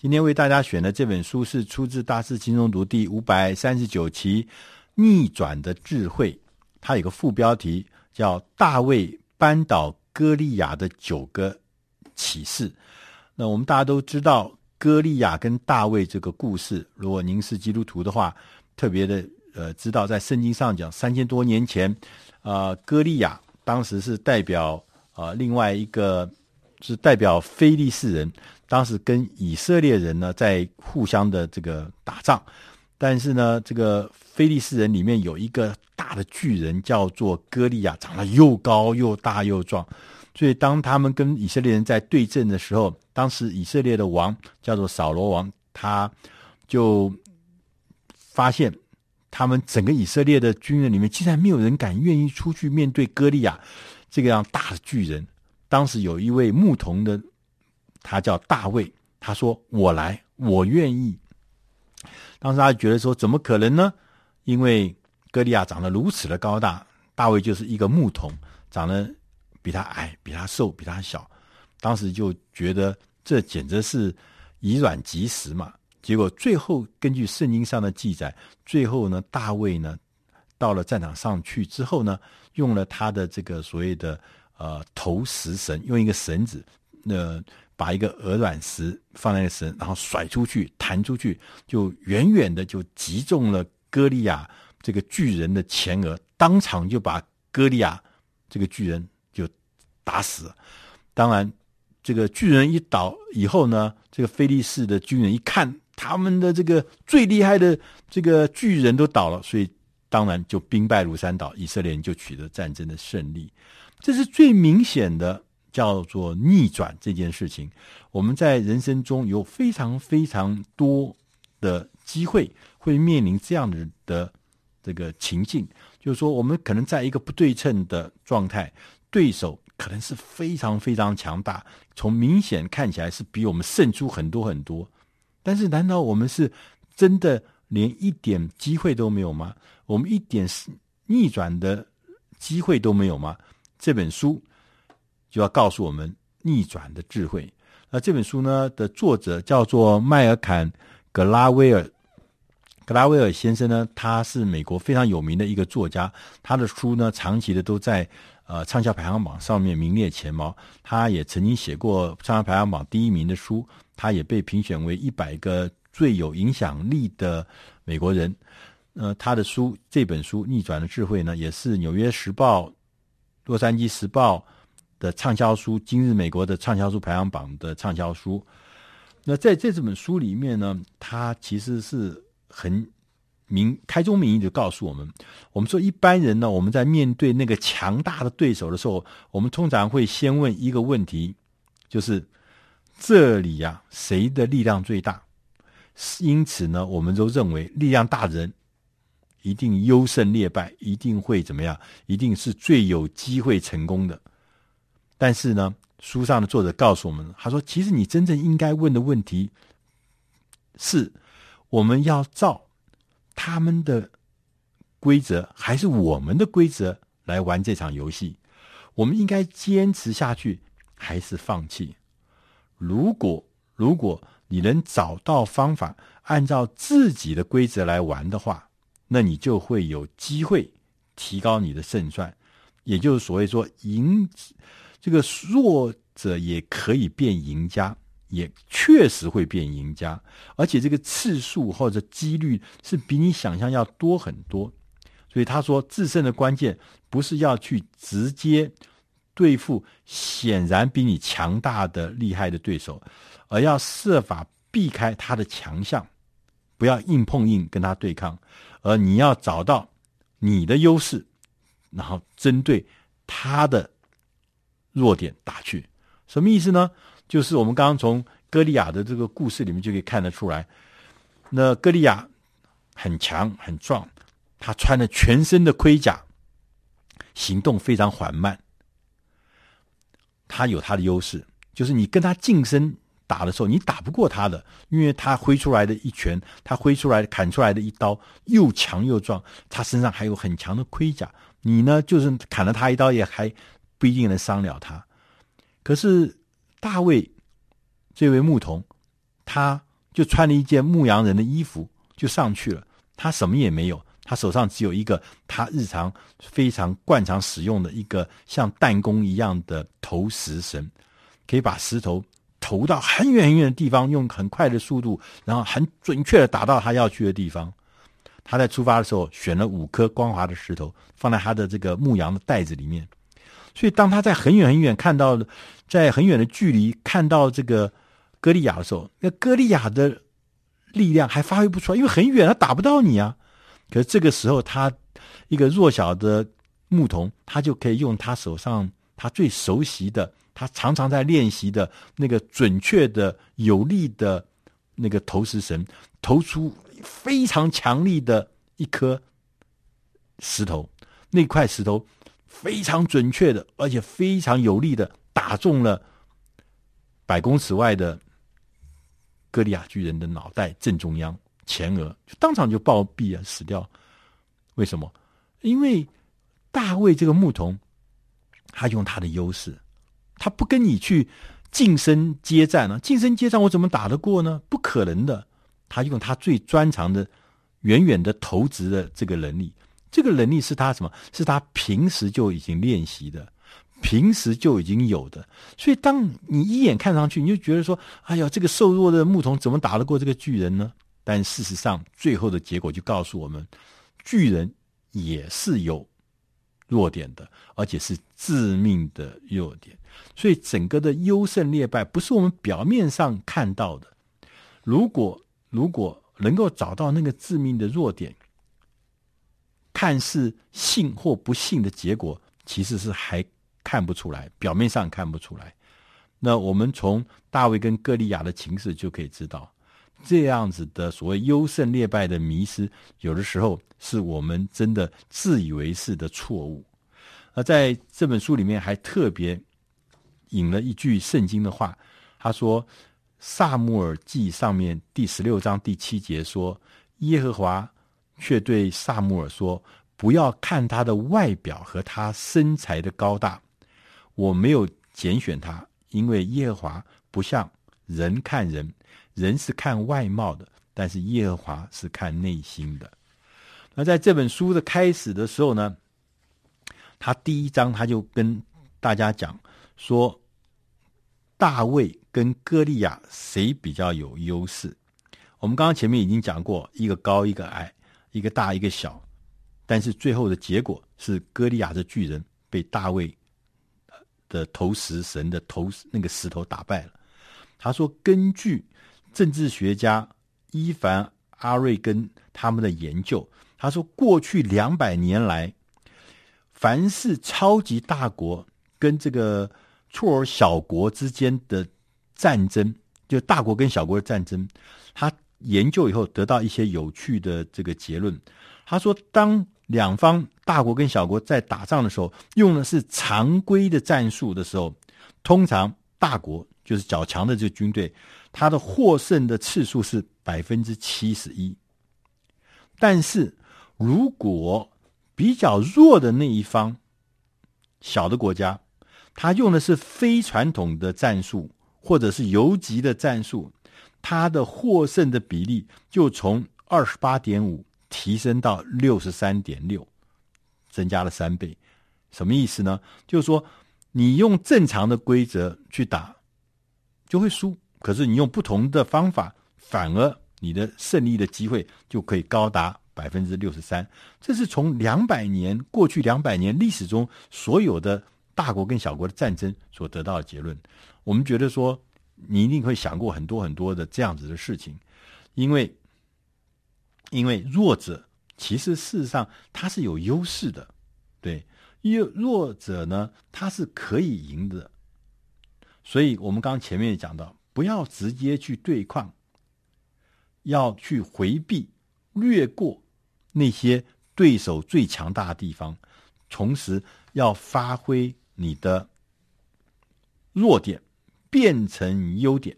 今天为大家选的这本书是出自《大师轻松读》第五百三十九期《逆转的智慧》，它有个副标题叫《大卫扳倒歌利亚的九个启示》。那我们大家都知道歌利亚跟大卫这个故事，如果您是基督徒的话，特别的呃知道，在圣经上讲，三千多年前，啊、呃，歌利亚当时是代表啊、呃、另外一个是代表非利士人。当时跟以色列人呢在互相的这个打仗，但是呢，这个非利士人里面有一个大的巨人叫做哥利亚，长得又高又大又壮，所以当他们跟以色列人在对阵的时候，当时以色列的王叫做扫罗王，他就发现他们整个以色列的军人里面，竟然没有人敢愿意出去面对歌利亚这个样大的巨人。当时有一位牧童的。他叫大卫，他说：“我来，我愿意。”当时他觉得说：“怎么可能呢？因为歌利亚长得如此的高大，大卫就是一个牧童，长得比他矮，比他瘦，比他小。当时就觉得这简直是以卵击石嘛。结果最后根据圣经上的记载，最后呢，大卫呢到了战场上去之后呢，用了他的这个所谓的呃投石绳，用一个绳子，那、呃。”把一个鹅卵石放在那个绳，然后甩出去，弹出去，就远远的就击中了歌利亚这个巨人的前额，当场就把歌利亚这个巨人就打死了。当然，这个巨人一倒以后呢，这个非利士的军人一看，他们的这个最厉害的这个巨人都倒了，所以当然就兵败如山倒，以色列人就取得战争的胜利。这是最明显的。叫做逆转这件事情，我们在人生中有非常非常多的机会会面临这样的的这个情境，就是说，我们可能在一个不对称的状态，对手可能是非常非常强大，从明显看起来是比我们胜出很多很多，但是难道我们是真的连一点机会都没有吗？我们一点逆转的机会都没有吗？这本书。就要告诉我们逆转的智慧。那这本书呢的作者叫做麦尔坎·格拉威尔。格拉威尔先生呢，他是美国非常有名的一个作家，他的书呢长期的都在呃畅销排行榜上面名列前茅。他也曾经写过畅销排行榜第一名的书，他也被评选为一百个最有影响力的美国人。呃，他的书这本书《逆转的智慧》呢，也是《纽约时报》、《洛杉矶时报》。的畅销书，今日美国的畅销书排行榜的畅销书。那在这这本书里面呢，它其实是很明开宗明义的告诉我们：我们说一般人呢，我们在面对那个强大的对手的时候，我们通常会先问一个问题，就是这里呀，谁的力量最大？因此呢，我们都认为力量大的人一定优胜劣败，一定会怎么样？一定是最有机会成功的。但是呢，书上的作者告诉我们，他说：“其实你真正应该问的问题是，我们要照他们的规则，还是我们的规则来玩这场游戏？我们应该坚持下去，还是放弃？如果如果你能找到方法，按照自己的规则来玩的话，那你就会有机会提高你的胜算，也就是所谓说赢。”这个弱者也可以变赢家，也确实会变赢家，而且这个次数或者几率是比你想象要多很多。所以他说，制胜的关键不是要去直接对付显然比你强大的厉害的对手，而要设法避开他的强项，不要硬碰硬跟他对抗，而你要找到你的优势，然后针对他的。弱点打去，什么意思呢？就是我们刚刚从歌利亚的这个故事里面就可以看得出来，那歌利亚很强很壮，他穿了全身的盔甲，行动非常缓慢。他有他的优势，就是你跟他近身打的时候，你打不过他的，因为他挥出来的一拳，他挥出来砍出来的一刀又强又壮，他身上还有很强的盔甲，你呢就是砍了他一刀也还。不一定能伤了他，可是大卫这位牧童，他就穿了一件牧羊人的衣服就上去了。他什么也没有，他手上只有一个他日常非常惯常使用的一个像弹弓一样的投石绳，可以把石头投到很远很远的地方，用很快的速度，然后很准确的打到他要去的地方。他在出发的时候选了五颗光滑的石头，放在他的这个牧羊的袋子里面。所以，当他在很远很远看到，在很远的距离看到这个歌利亚的时候，那歌利亚的力量还发挥不出来，因为很远，他打不到你啊。可是这个时候，他一个弱小的牧童，他就可以用他手上他最熟悉的，他常常在练习的那个准确的、有力的那个投石绳，投出非常强力的一颗石头，那块石头。非常准确的，而且非常有力的打中了百公尺外的歌利亚巨人的脑袋正中央前额，就当场就暴毙啊，死掉。为什么？因为大卫这个牧童，他用他的优势，他不跟你去近身接战呢、啊。近身接战，我怎么打得过呢？不可能的。他用他最专长的远远的投掷的这个能力。这个能力是他什么？是他平时就已经练习的，平时就已经有的。所以，当你一眼看上去，你就觉得说：“哎呀，这个瘦弱的牧童怎么打得过这个巨人呢？”但事实上，最后的结果就告诉我们，巨人也是有弱点的，而且是致命的弱点。所以，整个的优胜劣败不是我们表面上看到的。如果如果能够找到那个致命的弱点，看似幸或不幸的结果，其实是还看不出来，表面上看不出来。那我们从大卫跟歌利亚的情势就可以知道，这样子的所谓优胜劣败的迷失，有的时候是我们真的自以为是的错误。而在这本书里面还特别引了一句圣经的话，他说：“撒母耳记上面第十六章第七节说，耶和华。”却对撒母耳说：“不要看他的外表和他身材的高大，我没有拣选他，因为耶和华不像人看人，人是看外貌的，但是耶和华是看内心的。”那在这本书的开始的时候呢，他第一章他就跟大家讲说，大卫跟歌利亚谁比较有优势？我们刚刚前面已经讲过，一个高，一个矮。一个大一个小，但是最后的结果是歌利亚的巨人被大卫的投石神的投那个石头打败了。他说，根据政治学家伊凡阿瑞根他们的研究，他说过去两百年来，凡是超级大国跟这个错尔小国之间的战争，就大国跟小国的战争，他。研究以后得到一些有趣的这个结论。他说，当两方大国跟小国在打仗的时候，用的是常规的战术的时候，通常大国就是较强的这个军队，他的获胜的次数是百分之七十一。但是如果比较弱的那一方，小的国家，他用的是非传统的战术，或者是游击的战术。他的获胜的比例就从二十八点五提升到六十三点六，增加了三倍。什么意思呢？就是说，你用正常的规则去打，就会输；可是你用不同的方法，反而你的胜利的机会就可以高达百分之六十三。这是从两百年过去两百年历史中所有的大国跟小国的战争所得到的结论。我们觉得说。你一定会想过很多很多的这样子的事情，因为因为弱者其实事实上他是有优势的，对，因为弱者呢他是可以赢的，所以我们刚前面也讲到，不要直接去对抗，要去回避、略过那些对手最强大的地方，同时要发挥你的弱点。变成优点，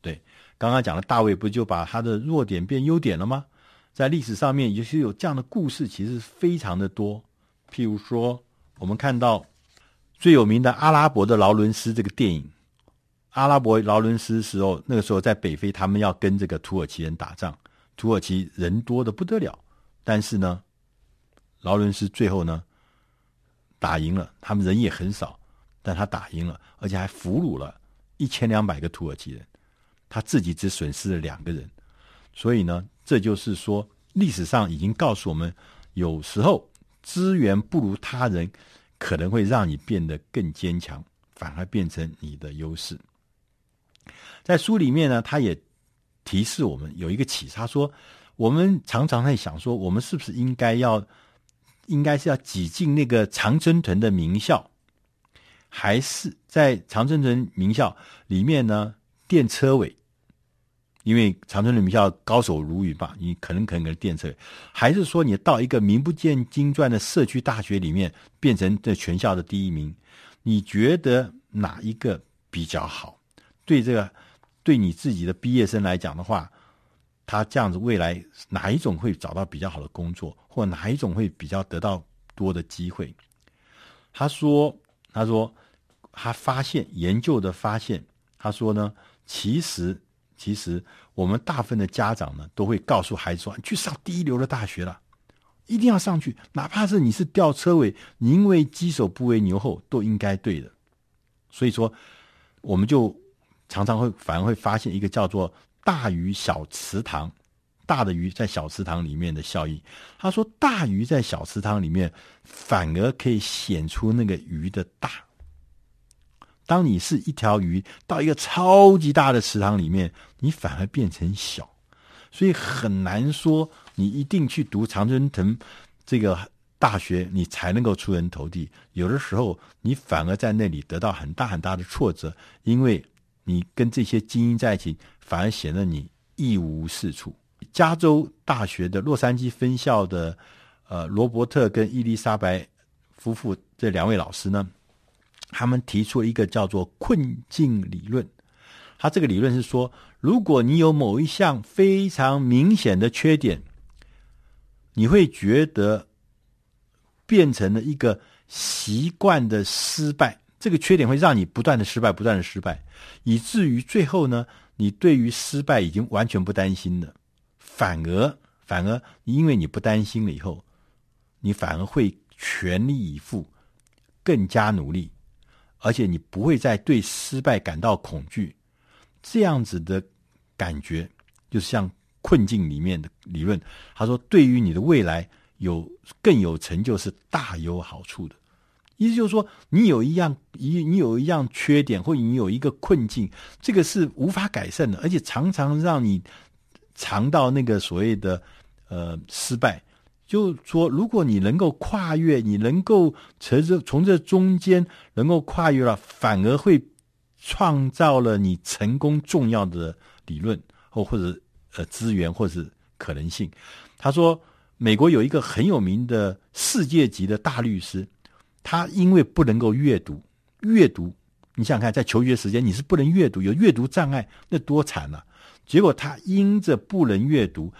对，刚刚讲的大卫不就把他的弱点变优点了吗？在历史上面，也是有这样的故事，其实非常的多。譬如说，我们看到最有名的阿拉伯的劳伦斯这个电影，阿拉伯劳伦斯时候，那个时候在北非，他们要跟这个土耳其人打仗，土耳其人多得不得了，但是呢，劳伦斯最后呢打赢了，他们人也很少，但他打赢了，而且还俘虏了一千两百个土耳其人，他自己只损失了两个人，所以呢，这就是说，历史上已经告诉我们，有时候资源不如他人，可能会让你变得更坚强，反而变成你的优势。在书里面呢，他也提示我们有一个启示，他说：我们常常在想说，我们是不是应该要，应该是要挤进那个常春藤的名校，还是在常春藤名校里面呢垫车尾？因为长春的名校高手如云吧，你可能可能可能垫车，还是说你到一个名不见经传的社区大学里面，变成这全校的第一名？你觉得哪一个比较好？对这个。对你自己的毕业生来讲的话，他这样子未来哪一种会找到比较好的工作，或哪一种会比较得到多的机会？他说：“他说他发现研究的发现，他说呢，其实其实我们大部分的家长呢，都会告诉孩子说，你去上第一流的大学了，一定要上去，哪怕是你是吊车尾，宁为鸡首不为牛后，都应该对的。所以说，我们就。”常常会反而会发现一个叫做“大鱼小池塘”，大的鱼在小池塘里面的效应。他说，大鱼在小池塘里面反而可以显出那个鱼的大。当你是一条鱼到一个超级大的池塘里面，你反而变成小，所以很难说你一定去读常春藤这个大学，你才能够出人头地。有的时候，你反而在那里得到很大很大的挫折，因为。你跟这些精英在一起，反而显得你一无是处。加州大学的洛杉矶分校的呃罗伯特跟伊丽莎白夫妇这两位老师呢，他们提出了一个叫做困境理论。他这个理论是说，如果你有某一项非常明显的缺点，你会觉得变成了一个习惯的失败。这个缺点会让你不断的失败，不断的失败，以至于最后呢，你对于失败已经完全不担心了，反而反而因为你不担心了以后，你反而会全力以赴，更加努力，而且你不会再对失败感到恐惧，这样子的感觉，就像困境里面的理论，他说对于你的未来有更有成就，是大有好处的。意思就是说，你有一样一你有一样缺点，或你有一个困境，这个是无法改善的，而且常常让你尝到那个所谓的呃失败。就是说，如果你能够跨越，你能够从这从这中间能够跨越了，反而会创造了你成功重要的理论或或者呃资源或者是可能性。他说，美国有一个很有名的世界级的大律师。他因为不能够阅读，阅读，你想想看，在求学时间你是不能阅读，有阅读障碍，那多惨啊！结果他因着不能阅读，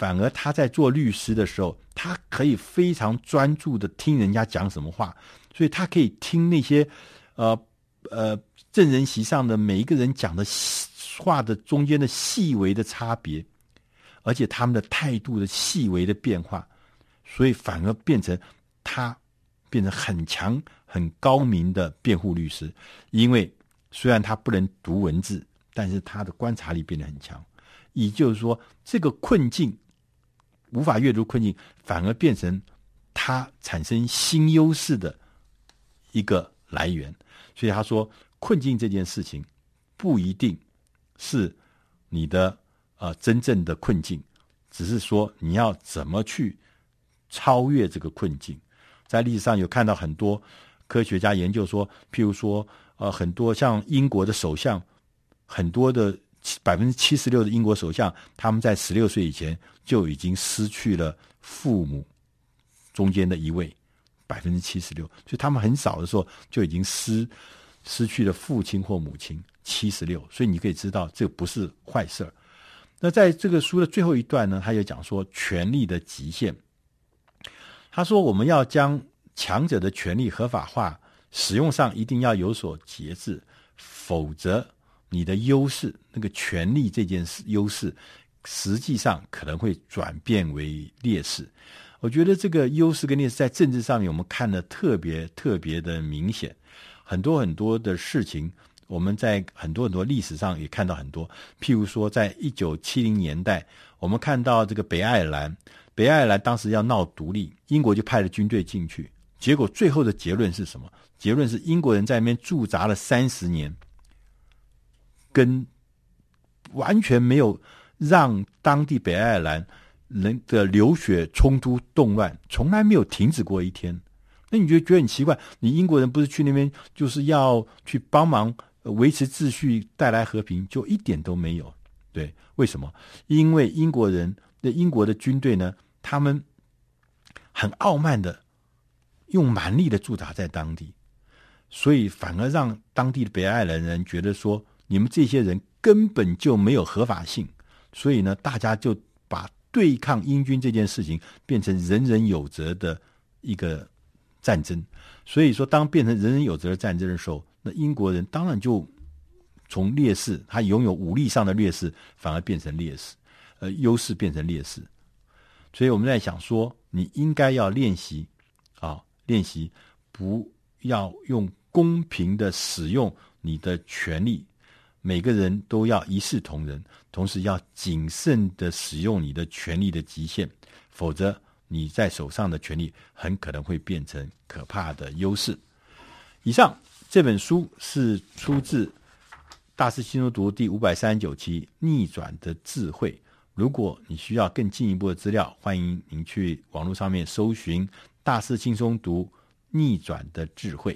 反而他在做律师的时候，他可以非常专注的听人家讲什么话，所以他可以听那些呃呃证人席上的每一个人讲的话的中间的细微的差别，而且他们的态度的细微的变化，所以反而变成他。变成很强、很高明的辩护律师，因为虽然他不能读文字，但是他的观察力变得很强。也就是说，这个困境无法阅读困境，反而变成他产生新优势的一个来源。所以他说，困境这件事情不一定是你的呃真正的困境，只是说你要怎么去超越这个困境。在历史上有看到很多科学家研究说，譬如说，呃，很多像英国的首相，很多的百分之七十六的英国首相，他们在十六岁以前就已经失去了父母中间的一位，百分之七十六，所以他们很早的时候就已经失失去了父亲或母亲，七十六，所以你可以知道这不是坏事儿。那在这个书的最后一段呢，他又讲说权力的极限。他说：“我们要将强者的权力合法化，使用上一定要有所节制，否则你的优势，那个权力这件事优势，实际上可能会转变为劣势。我觉得这个优势跟劣势在政治上面，我们看得特别特别的明显。很多很多的事情，我们在很多很多历史上也看到很多。譬如说，在一九七零年代，我们看到这个北爱尔兰，北爱尔兰当时要闹独立，英国就派了军队进去。结果最后的结论是什么？结论是英国人在那边驻扎了三十年，跟完全没有让当地北爱尔兰。人的流血冲突动乱从来没有停止过一天，那你就觉得很奇怪？你英国人不是去那边就是要去帮忙维持秩序、带来和平，就一点都没有？对，为什么？因为英国人的英国的军队呢，他们很傲慢的用蛮力的驻扎在当地，所以反而让当地的北爱尔兰人觉得说，你们这些人根本就没有合法性，所以呢，大家就把。对抗英军这件事情变成人人有责的一个战争，所以说，当变成人人有责的战争的时候，那英国人当然就从劣势，他拥有武力上的劣势，反而变成劣势，呃，优势变成劣势。所以我们在想说，你应该要练习啊，练习不要用公平的使用你的权利。每个人都要一视同仁，同时要谨慎的使用你的权力的极限，否则你在手上的权力很可能会变成可怕的优势。以上这本书是出自《大师轻松读》第五百三十九期《逆转的智慧》。如果你需要更进一步的资料，欢迎您去网络上面搜寻《大师轻松读逆转的智慧》。